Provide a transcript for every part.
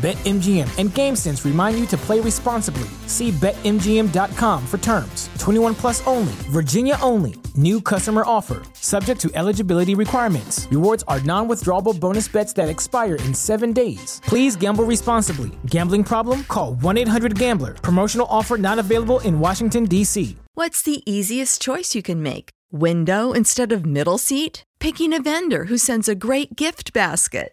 BetMGM and GameSense remind you to play responsibly. See BetMGM.com for terms. 21 plus only, Virginia only. New customer offer, subject to eligibility requirements. Rewards are non withdrawable bonus bets that expire in seven days. Please gamble responsibly. Gambling problem? Call 1 800 Gambler. Promotional offer not available in Washington, D.C. What's the easiest choice you can make? Window instead of middle seat? Picking a vendor who sends a great gift basket?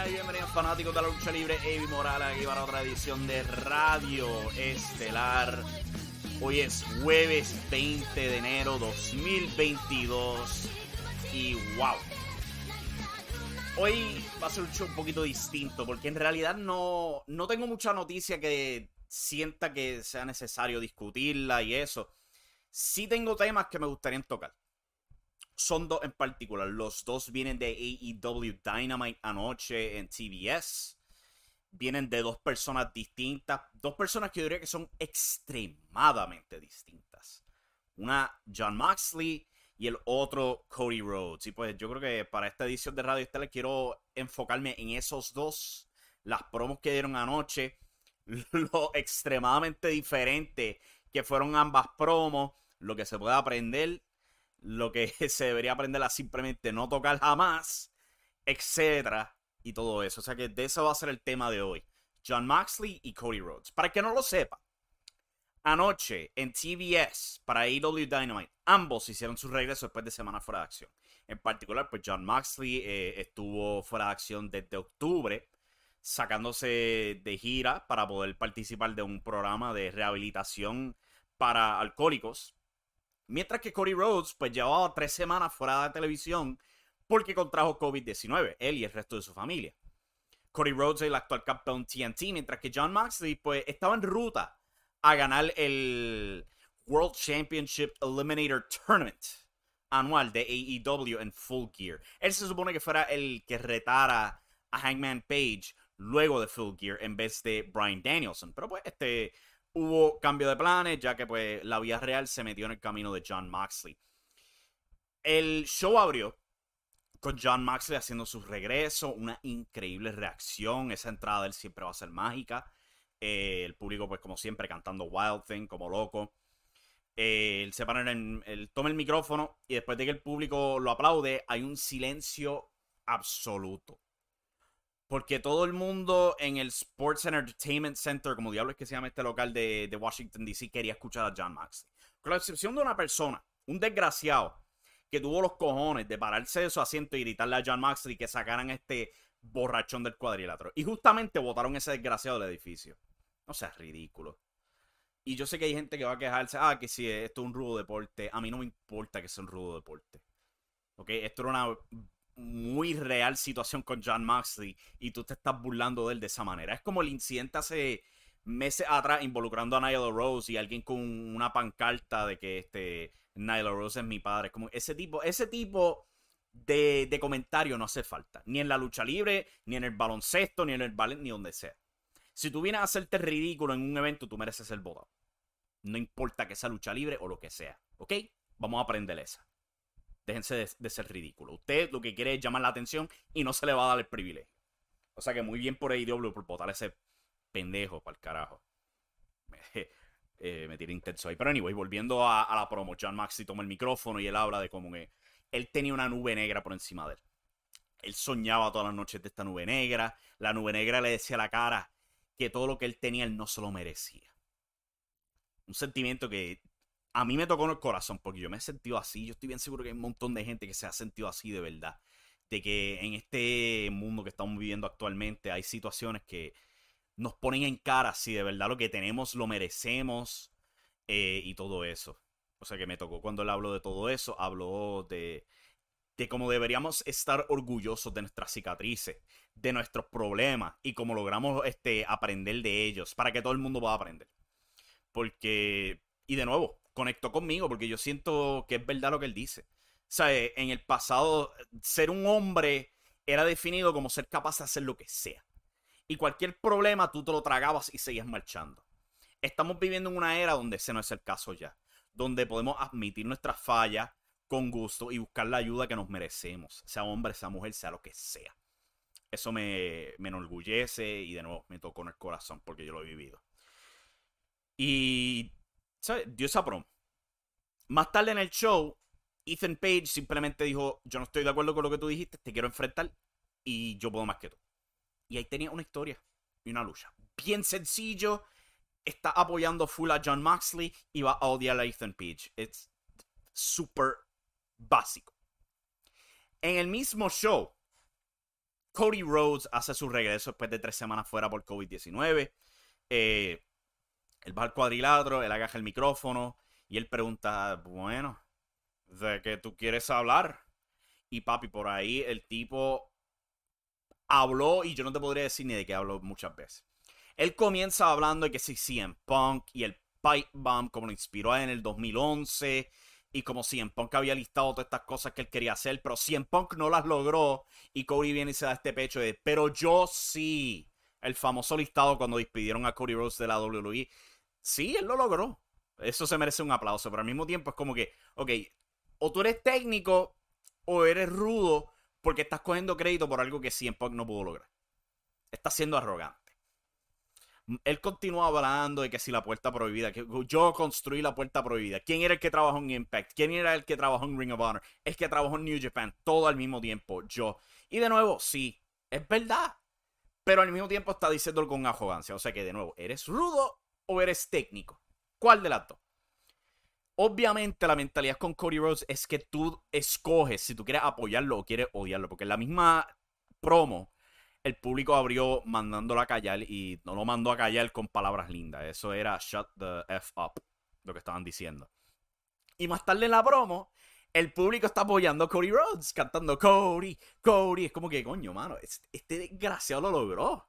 Buenas y bienvenidos fanáticos de la lucha libre, Evi Morales aquí para otra edición de Radio Estelar. Hoy es jueves 20 de enero 2022 y wow. Hoy va a ser un show un poquito distinto porque en realidad no, no tengo mucha noticia que sienta que sea necesario discutirla y eso. Sí tengo temas que me gustaría tocar son dos en particular. Los dos vienen de AEW Dynamite anoche en TBS. Vienen de dos personas distintas. Dos personas que yo diría que son extremadamente distintas. Una, John Moxley, y el otro, Cody Rhodes. Y pues yo creo que para esta edición de Radio Estela quiero enfocarme en esos dos. Las promos que dieron anoche. Lo extremadamente diferente que fueron ambas promos. Lo que se puede aprender lo que se debería aprender a simplemente no tocar jamás, etcétera, y todo eso. O sea que de eso va a ser el tema de hoy. John Moxley y Cody Rhodes. Para que no lo sepa, anoche en TBS para AEW Dynamite, ambos hicieron su regreso después de semana fuera de acción. En particular, pues John Moxley eh, estuvo fuera de acción desde octubre, sacándose de gira para poder participar de un programa de rehabilitación para alcohólicos Mientras que Cody Rhodes, pues llevaba tres semanas fuera de televisión porque contrajo COVID-19, él y el resto de su familia. Cody Rhodes es el actual campeón TNT, mientras que John Moxley, pues estaba en ruta a ganar el World Championship Eliminator Tournament anual de AEW en Full Gear. Él se supone que fuera el que retara a Hangman Page luego de Full Gear en vez de Brian Danielson. Pero pues este hubo cambio de planes, ya que pues la vía real se metió en el camino de John Moxley. El show abrió con John Moxley haciendo su regreso, una increíble reacción, esa entrada de él siempre va a ser mágica. Eh, el público, pues como siempre, cantando Wild Thing, como loco. Eh, él se para en él toma el micrófono y después de que el público lo aplaude, hay un silencio absoluto. Porque todo el mundo en el Sports and Entertainment Center, como diablo es que se llama este local de, Washington, D.C., quería escuchar a John Moxley. Con la excepción de una persona, un desgraciado, que tuvo los cojones de pararse de su asiento y gritarle a John Moxley que sacaran este borrachón del cuadrilátero. Y justamente votaron ese desgraciado del edificio. No sea ridículo. Y yo sé que hay gente que va a quejarse, ah, que si esto es un rudo deporte. A mí no me importa que sea un rudo deporte. ¿Ok? Esto era una muy real situación con John Moxley y tú te estás burlando de él de esa manera. Es como el incidente hace meses atrás involucrando a Nyla Rose y alguien con una pancarta de que este Nyla Rose es mi padre. Como ese tipo, ese tipo de, de comentario no hace falta. Ni en la lucha libre, ni en el baloncesto, ni en el ballet, ni donde sea. Si tú vienes a hacerte ridículo en un evento, tú mereces ser votado. No importa que sea lucha libre o lo que sea. ¿Ok? Vamos a aprender esa. Déjense de, ser ridículo. Usted lo que quiere es llamar la atención y no se le va a dar el privilegio. O sea que muy bien por AEW por votar ese pendejo para el carajo. Eh, me tiré intenso ahí. Pero anyway, volviendo a, la promo, John Maxi toma el micrófono y él habla de cómo él tenía una nube negra por encima de él. Él soñaba todas las noches de esta nube negra. La nube negra le decía a la cara que todo lo que él tenía él no se lo merecía. Un sentimiento que a mí me tocó en el corazón, porque yo me he sentido así. Yo estoy bien seguro que hay un montón de gente que se ha sentido así de verdad. De que en este mundo que estamos viviendo actualmente hay situaciones que nos ponen en cara si de verdad lo que tenemos lo merecemos eh, y todo eso. O sea que me tocó cuando él habló de todo eso, habló de, de cómo deberíamos estar orgullosos de nuestras cicatrices, de nuestros problemas y cómo logramos este, aprender de ellos para que todo el mundo pueda aprender. Porque, y de nuevo, conectó conmigo porque yo siento que es verdad lo que él dice. O sea, eh, en el pasado, ser un hombre era definido como ser capaz de hacer lo que sea. Y cualquier problema tú te lo tragabas y seguías marchando. Estamos viviendo en una era donde ese no es el caso ya. Donde podemos admitir nuestras fallas con gusto y buscar la ayuda que nos merecemos. Sea hombre, sea mujer, sea lo que sea. Eso me, me enorgullece y de nuevo me tocó en el corazón porque yo lo he vivido. Y ¿sabes? dio esa prom. Más tarde en el show, Ethan Page simplemente dijo, yo no estoy de acuerdo con lo que tú dijiste, te quiero enfrentar y yo puedo más que tú. Y ahí tenía una historia y una lucha. Bien sencillo, está apoyando full a John Moxley y va a odiar a Ethan Page. Es súper básico. En el mismo show, Cody Rhodes hace su regreso después de tres semanas fuera por COVID-19. Eh, él va al cuadrilátero, él agaja el micrófono y él pregunta, bueno, ¿de qué tú quieres hablar? Y papi, por ahí el tipo habló y yo no te podría decir ni de qué habló muchas veces. Él comienza hablando de que si CM Punk y el Pipe Bomb como lo inspiró en el 2011 y como CM Punk había listado todas estas cosas que él quería hacer, pero CM Punk no las logró y Cody viene y se da este pecho de, pero yo sí. El famoso listado cuando despidieron a Cody Rhodes de la WWE sí, él lo logró. Eso se merece un aplauso, pero al mismo tiempo es como que, ok, o tú eres técnico o eres rudo porque estás cogiendo crédito por algo que CM Punk no pudo lograr. Estás siendo arrogante. Él continúa hablando de que si la puerta prohibida, que yo construí la puerta prohibida. ¿Quién era el que trabajó en Impact? ¿Quién era el que trabajó en Ring of Honor? Es que trabajó en New Japan. Todo al mismo tiempo, yo. Y de nuevo, sí, es verdad. Pero al mismo tiempo está diciéndolo con arrogancia. O sea que de nuevo, eres rudo o eres técnico? ¿Cuál de las dos? Obviamente la mentalidad con Cody Rhodes es que tú escoges si tú quieres apoyarlo o quieres odiarlo, porque en la misma promo el público abrió mandándolo a callar y no lo mandó a callar con palabras lindas. Eso era shut the F up, lo que estaban diciendo. Y más tarde en la promo, el público está apoyando a Cody Rhodes, cantando Cody, Cody. Es como que, coño, mano, este desgraciado lo logró.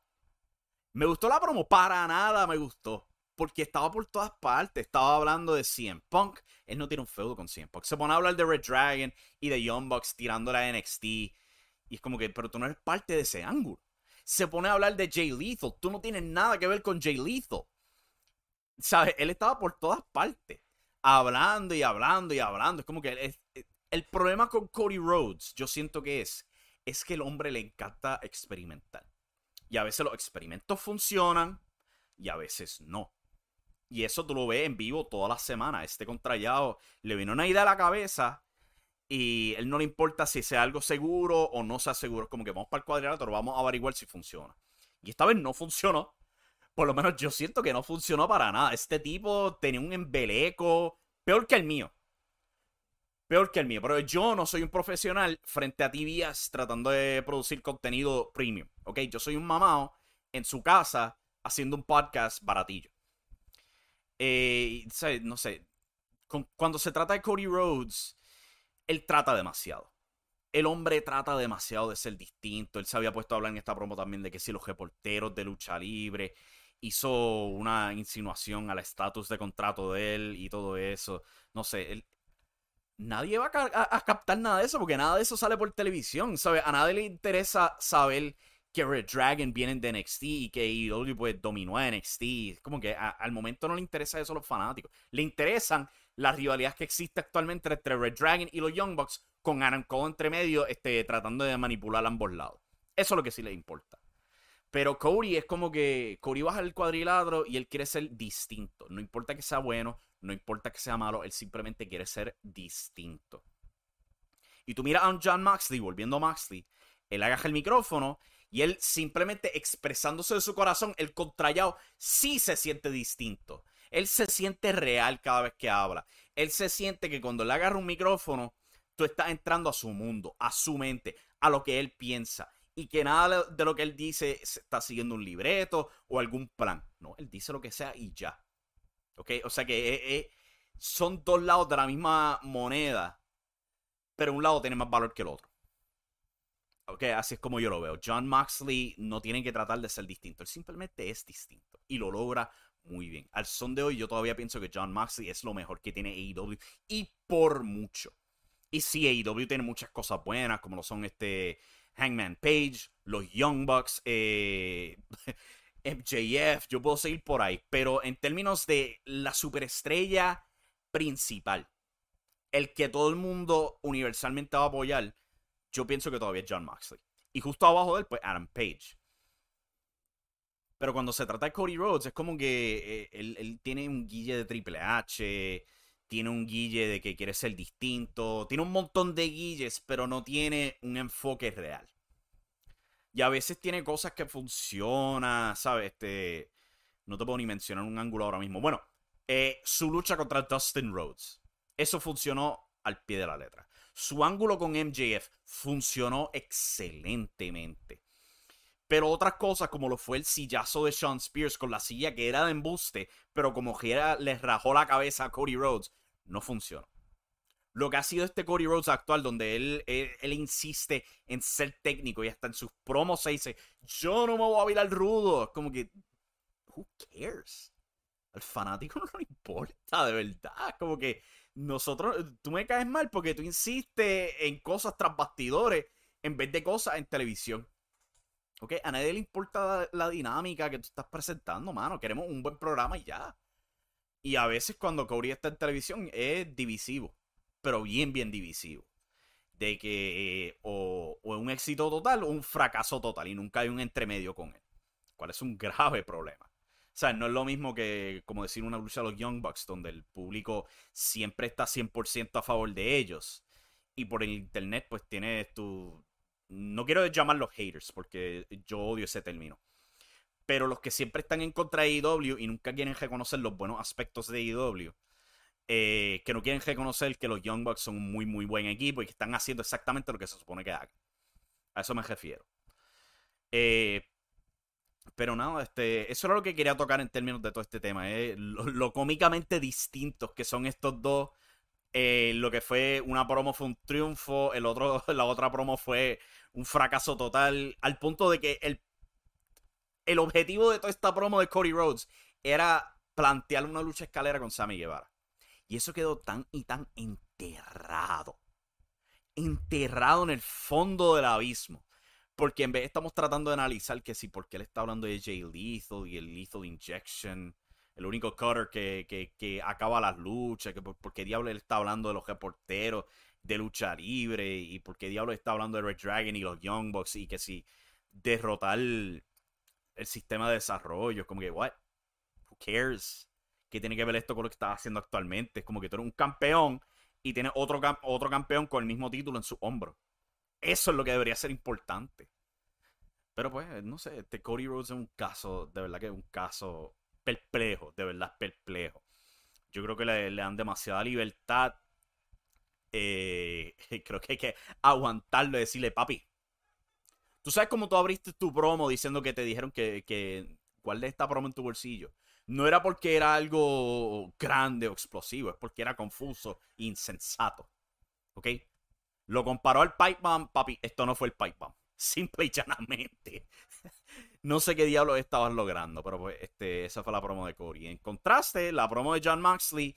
¿Me gustó la promo? Para nada me gustó porque estaba por todas partes. Estaba hablando de CM Punk. Él no tiene un feudo con CM Punk. Se pone a hablar de Red Dragon y de Young Bucks tirando la NXT. Y es como que, pero tú no eres parte de ese ángulo. Se pone a hablar de Jay Lethal. Tú no tienes nada que ver con Jay Lethal. ¿Sabes? Él estaba por todas partes. Hablando y hablando y hablando. Es como que el problema con Cody Rhodes, yo siento que es, es que el hombre le encanta experimentar. Y a veces los experimentos funcionan y a veces no. Y eso tú lo ves en vivo toda la semana. Este contrallado le vino una idea a la cabeza Y él no le importa si sea algo seguro o no sea seguro. Como que vamos para el cuadrilátero, vamos a averiguar si funciona. Y esta vez no funcionó. Por lo menos yo siento que no funcionó para nada. Este tipo tenía un embeleco peor que el mío. Peor que el mío. Pero yo no soy un profesional frente a TVS tratando de producir contenido premium. ¿Ok? Yo soy un mamado en su casa haciendo un podcast baratillo. Eh, no sé. cuando se trata de Cody Rhodes, él trata demasiado. El hombre trata demasiado de ser distinto. Él se había puesto a hablar en esta promo también de que si los reporteros de lucha libre hizo una insinuación al estatus de contrato de él y todo eso. No sé, nadie va a, captar nada de eso porque nada de eso sale por televisión, ¿sabes? A nadie le interesa saber que Red Dragon viene de NXT y que AEW pues dominó a NXT. Como que al momento no le interesa eso a los fanáticos. Le interesan las rivalidades que existe actualmente entre Red Dragon y los Young Bucks con Adam Cole entre medio este, tratando de manipular a ambos lados. Eso es lo que sí le importa. Pero Cody es como que Cody baja el cuadrilátero y él quiere ser distinto. No importa que sea bueno, no importa que sea malo, él simplemente quiere ser distinto. Y tú miras a John Moxley, volviendo a Moxley, él agaja el micrófono y él simplemente expresándose de su corazón, el contrallado sí se siente distinto. Él se siente real cada vez que habla. Él se siente que cuando le agarra un micrófono, tú estás entrando a su mundo, a su mente, a lo que él piensa. Y que nada de lo que él dice está siguiendo un libreto o algún plan. No, él dice lo que sea y ya. ¿Ok? O sea que eh, eh, son dos lados de la misma moneda. Pero un lado tiene más valor que el otro. Ok, así es como yo lo veo. John Moxley no tiene que tratar de ser distinto. Él simplemente es distinto. Y lo logra muy bien. Al son de hoy, yo todavía pienso que John Moxley es lo mejor que tiene AEW. Y por mucho. Y sí, AEW tiene muchas cosas buenas, como lo son este Hangman Page, los Young Bucks, eh, MJF, yo puedo seguir por ahí. Pero en términos de la superestrella principal, el que todo el mundo universalmente va a apoyar, yo pienso que todavía es John Moxley. Y justo abajo de él, pues Adam Page. Pero cuando se trata de Cody Rhodes, es como que eh, él, tiene un guille de Triple H, tiene un guille de que quiere ser distinto, tiene un montón de guilles, pero no tiene un enfoque real. Y a veces tiene cosas que funcionan, ¿sabes? Este, no te puedo ni mencionar un ángulo ahora mismo. Bueno, eh, su lucha contra Dustin Rhodes. Eso funcionó al pie de la letra. Su ángulo con MJF funcionó excelentemente. Pero otras cosas, como lo fue el sillazo de Sean Spears con la silla que era de embuste, pero como que les rajó la cabeza a Cody Rhodes, no funcionó. Lo que ha sido este Cody Rhodes actual, donde él, él, insiste en ser técnico y hasta en sus promos se dice: Yo no me voy a virar rudo. Como que, who cares? Al fanático no le importa, de verdad. Como que nosotros, tú me caes mal porque tú insistes en cosas tras bastidores en vez de cosas en televisión. ¿Ok? A nadie le importa la, dinámica que tú estás presentando, mano. Queremos un buen programa y ya. Y a veces cuando Cody está en televisión es divisivo. Pero bien, bien divisivo. De que eh, o, o un éxito total o un fracaso total. Y nunca hay un entremedio con él. Cuál es un grave problema. O sea, no es lo mismo que, como decir, una lucha de los Young Bucks, donde el público siempre está 100% a favor de ellos. Y por el internet, pues tienes tu, no quiero llamarlos haters porque yo odio ese término. Pero los que siempre están en contra de AEW y nunca quieren reconocer los buenos aspectos de AEW. Eh, que no quieren reconocer que los Young Bucks son un muy, muy buen equipo y que están haciendo exactamente lo que se supone que hagan. A eso me refiero. Eh, pero nada, este, eso era lo que quería tocar en términos de todo este tema. Eh, lo, cómicamente distintos que son estos dos. lo que fue una promo fue un triunfo, el otro, la otra promo fue un fracaso total, al punto de que el, el objetivo de toda esta promo de Cody Rhodes era plantear una lucha escalera con Sammy Guevara. Y eso quedó tan y tan enterrado. Enterrado en el fondo del abismo. Porque en vez estamos tratando de analizar que si porque él está hablando de Jay Lethal y el Lethal Injection, el único cutter que, que, acaba las luchas, que por, qué diablo él está hablando de los reporteros, de lucha libre y por qué diablos está hablando de Red Dragon y los Young Bucks y que si derrotar el, sistema de desarrollo, es como que, what? Who cares? ¿Qué tiene que ver esto con lo que estás haciendo actualmente? Es como que tú eres un campeón y tiene otro, otro campeón con el mismo título en su hombro. Eso es lo que debería ser importante. Pero pues, no sé, este Cody Rhodes es un caso, de verdad que es un caso perplejo, de verdad perplejo. Yo creo que le, dan demasiada libertad. Eh, creo que hay que aguantarlo y decirle, papi. Tú sabes cómo tú abriste tu promo diciendo que te dijeron que, que guardes esta promo en tu bolsillo. No era porque era algo grande o explosivo, es porque era confuso insensato. ¿Ok? Lo comparó al pipe bomb, papi. Esto no fue el pipe bomb. Simple y llanamente. no sé qué diablos estabas logrando, pero pues este, esa fue la promo de Corey. En contraste, la promo de John Moxley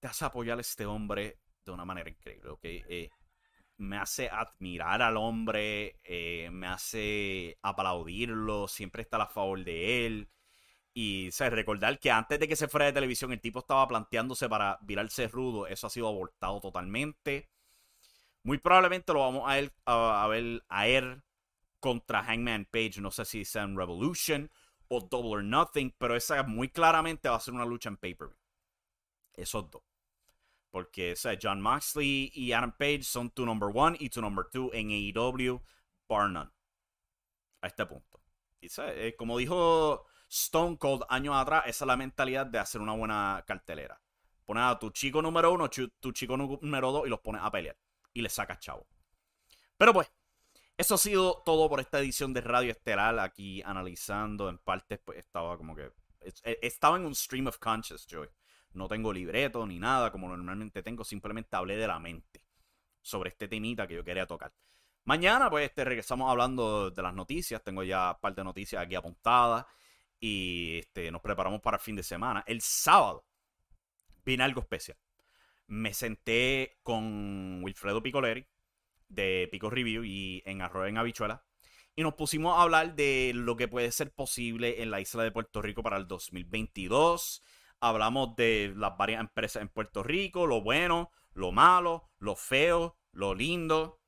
te hace apoyar a este hombre de una manera increíble, ¿ok? Eh, me hace admirar al hombre, eh, me hace aplaudirlo, siempre está a favor de él. Y o recordar que antes de que se fuera de televisión, el tipo estaba planteándose para virarse rudo. Eso ha sido abortado totalmente. Muy probablemente lo vamos a, a, ver a él contra Hangman Page. No sé si sea en Revolution o Double or Nothing, pero esa muy claramente va a ser una lucha en pay-per-view. Esos dos. Porque o John Moxley y Adam Page son tu number one y tu number two en AEW, bar none. A este punto. Y, eh, como dijo Stone Cold años atrás, esa es la mentalidad de hacer una buena cartelera. Pones a tu chico número uno, tu chico número dos y los pones a pelear. Y le sacas chavo. Pero pues, eso ha sido todo por esta edición de Radio Estelar. Aquí analizando en partes, pues estaba como que. E, estaba en un stream of conscious, Joy. No tengo libreto ni nada como normalmente tengo. Simplemente hablé de la mente sobre este temita que yo quería tocar. Mañana, pues, este, regresamos hablando de las noticias. Tengo ya un par de noticias aquí apuntadas y este, nos preparamos para el fin de semana. El sábado viene algo especial. Me senté con Wilfredo Picoleri de Pico Review y en Arroyo en Habichuela y nos pusimos a hablar de lo que puede ser posible en la isla de Puerto Rico para el 2022. Hablamos de las varias empresas en Puerto Rico, lo bueno, lo malo, lo feo, lo lindo.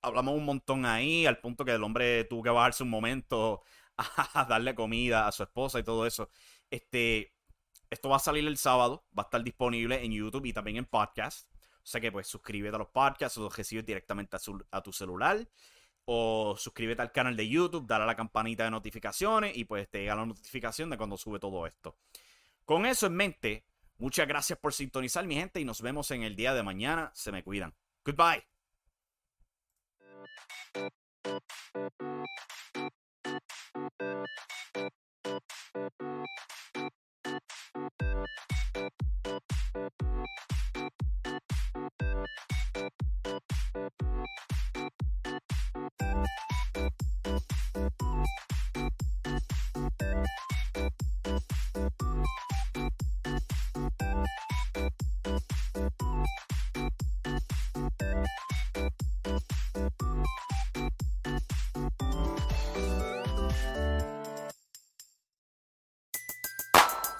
Hablamos un montón ahí, al punto que el hombre tuvo que bajarse un momento a darle comida a su esposa y todo eso. Este, esto va a salir el sábado, va a estar disponible en YouTube y también en podcast. O sea que pues suscríbete a los podcasts o los recibes directamente a, tu celular. O suscríbete al canal de YouTube, dale a la campanita de notificaciones y pues te llega la notificación de cuando sube todo esto. Con eso en mente, muchas gracias por sintonizar mi gente y nos vemos en el día de mañana. Se me cuidan. Goodbye.